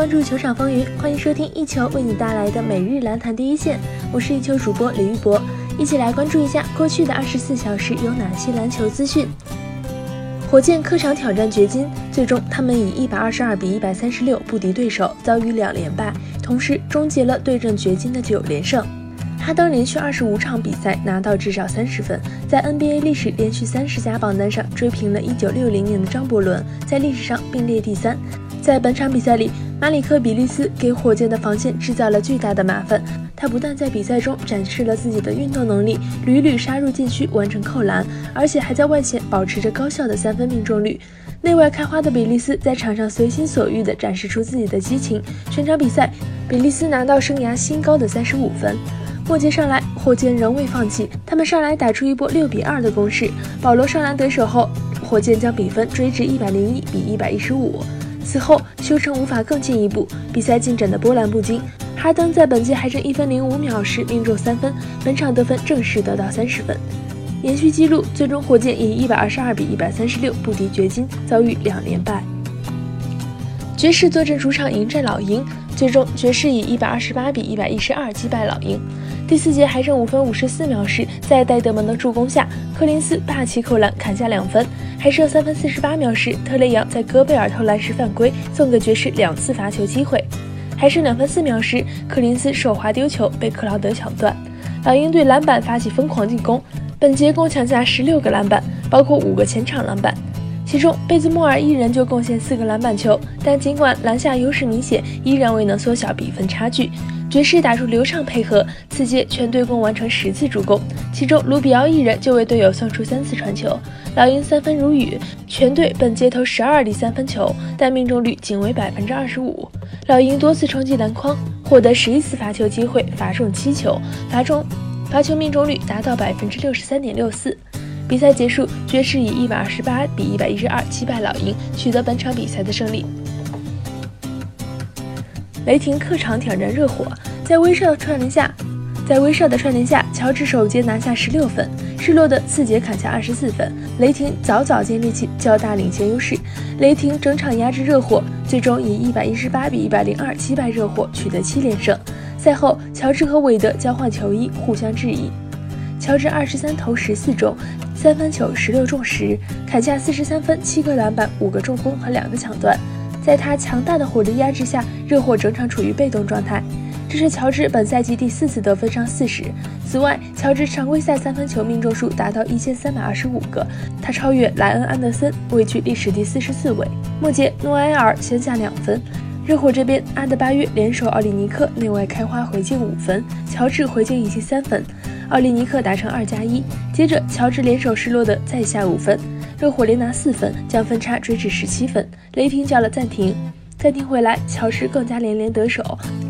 关注球场风云，欢迎收听一球为你带来的每日篮坛第一线。我是一球主播李玉博，一起来关注一下过去的二十四小时有哪些篮球资讯。火箭客场挑战掘金，最终他们以一百二十二比一百三十六不敌对手，遭遇两连败，同时终结了对阵掘金的九连胜。哈登连续二十五场比赛拿到至少三十分，在 NBA 历史连续三十加榜单上追平了一九六零年的张伯伦，在历史上并列第三。在本场比赛里，马里克·比利斯给火箭的防线制造了巨大的麻烦。他不但在比赛中展示了自己的运动能力，屡屡杀入禁区完成扣篮，而且还在外线保持着高效的三分命中率。内外开花的比利斯在场上随心所欲地展示出自己的激情。全场比赛，比利斯拿到生涯新高的三十五分。末节上来，火箭仍未放弃，他们上来打出一波六比二的攻势。保罗上篮得手后，火箭将比分追至一百零一比一百一十五。此后，休城无法更进一步，比赛进展的波澜不惊。哈登在本届还剩一分零五秒时命中三分，本场得分正式得到三十分，延续纪录。最终，火箭以一百二十二比一百三十六不敌掘金，遭遇两连败。爵士坐镇主场迎战老鹰，最终爵士以一百二十八比一百一十二击败老鹰。第四节还剩五分五十四秒时，在戴德蒙的助攻下，柯林斯霸气扣篮砍下两分。还剩三分四十八秒时，特雷杨在戈贝尔投篮时犯规，送给爵士两次罚球机会。还剩两分四秒时，柯林斯手滑丢球，被克劳德抢断。老鹰对篮板发起疯狂进攻，本节共抢下十六个篮板，包括五个前场篮板，其中贝兹莫尔一人就贡献四个篮板球。但尽管篮下优势明显，依然未能缩小比分差距。爵士打出流畅配合，此节全队共完成十次助攻，其中卢比奥一人就为队友送出三次传球。老鹰三分如雨，全队本节投十二粒三分球，但命中率仅为百分之二十五。老鹰多次冲击篮筐，获得十一次罚球机会，罚中七球，罚中罚球命中率达到百分之六十三点六四。比赛结束，爵士以一百二十八比一百一十二击败老鹰，取得本场比赛的胜利。雷霆客场挑战热火，在威少的串联下，在威少的串联下，乔治首节拿下十六分，失落的次节砍下二十四分。雷霆早早建立起较大领先优势，雷霆整场压制热火，最终以一百一十八比一百零二击败热火，取得七连胜。赛后，乔治和韦德交换球衣，互相质疑。乔治二十三投十四中，三分球十六中十，砍下四十三分、七个篮板、五个助攻和两个抢断。在他强大的火力压制下，热火整场处于被动状态。这是乔治本赛季第四次得分上四十。此外，乔治常规赛三分球命中数达到一千三百二十五个，他超越莱恩·安德森，位居历史第四十四位。末节，诺埃尔先下两分。热火这边，阿德巴约联手奥利尼克内外开花回敬五分，乔治回敬一记三分，奥利尼克达成二加一。接着，乔治联手失落的再下五分。热火连拿四分，将分差追至十七分。雷霆叫了暂停，暂停回来，乔治更加连连得手，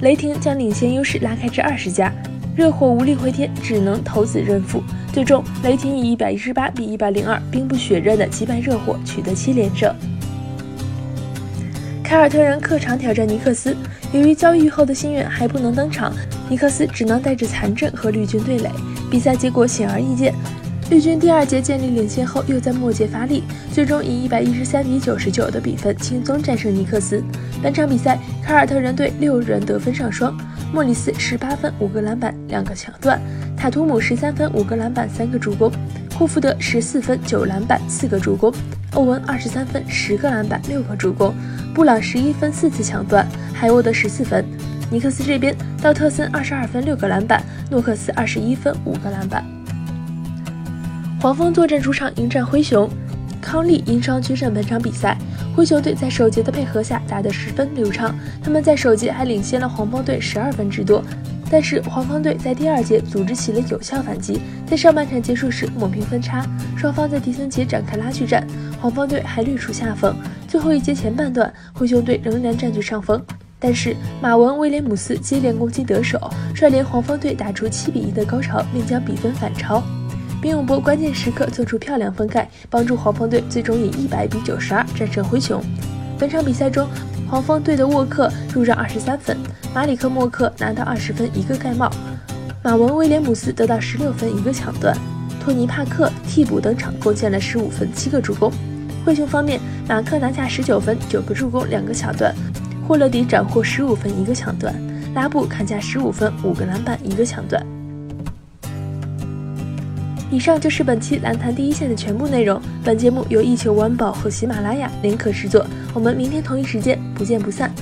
雷霆将领先优势拉开至二十加。热火无力回天，只能投子认负。最终，雷霆以一百一十八比一百零二兵不血刃的击败热火，取得七连胜。凯尔特人客场挑战尼克斯，由于交易后的心愿还不能登场，尼克斯只能带着残阵和绿军对垒。比赛结果显而易见。绿军第二节建立领先后，又在末节发力，最终以一百一十三比九十九的比分轻松战胜尼克斯。本场比赛，凯尔特人队六人得分上双，莫里斯十八分、五个篮板、两个抢断；塔图姆十三分、五个篮板、三个助攻；霍福德十四分、九篮板、四个助攻；欧文二十三分、十个篮板、六个助攻；布朗十一分、四次抢断；海沃德十四分。尼克斯这边，道特森二十二分、六个篮板；诺克斯二十一分、五个篮板。黄蜂坐镇主场迎战灰熊，康利因伤缺阵本场比赛。灰熊队在首节的配合下打得十分流畅，他们在首节还领先了黄蜂队十二分之多。但是黄蜂队在第二节组织起了有效反击，在上半场结束时抹平分差，双方在第三节展开拉锯战，黄蜂队还略处下风。最后一节前半段，灰熊队仍然占据上风，但是马文威廉姆斯接连攻击得手，率领黄蜂队打出七比一的高潮，并将比分反超。并永博关键时刻做出漂亮封盖，帮助黄蜂队最终以一百比九十二战胜灰熊。本场比赛中，黄蜂队的沃克入账二十三分，马里克·默克拿到二十分一个盖帽，马文·威廉姆斯得到十六分一个抢断，托尼·帕克替补登场贡献了十五分七个助攻。灰熊方面，马克拿下十九分九个助攻两个抢断，霍勒迪斩获十五分一个抢断，拉布砍下十五分五个篮板一个抢断。以上就是本期篮坛第一线的全部内容。本节目由一球晚宝和喜马拉雅联合制作。我们明天同一时间不见不散。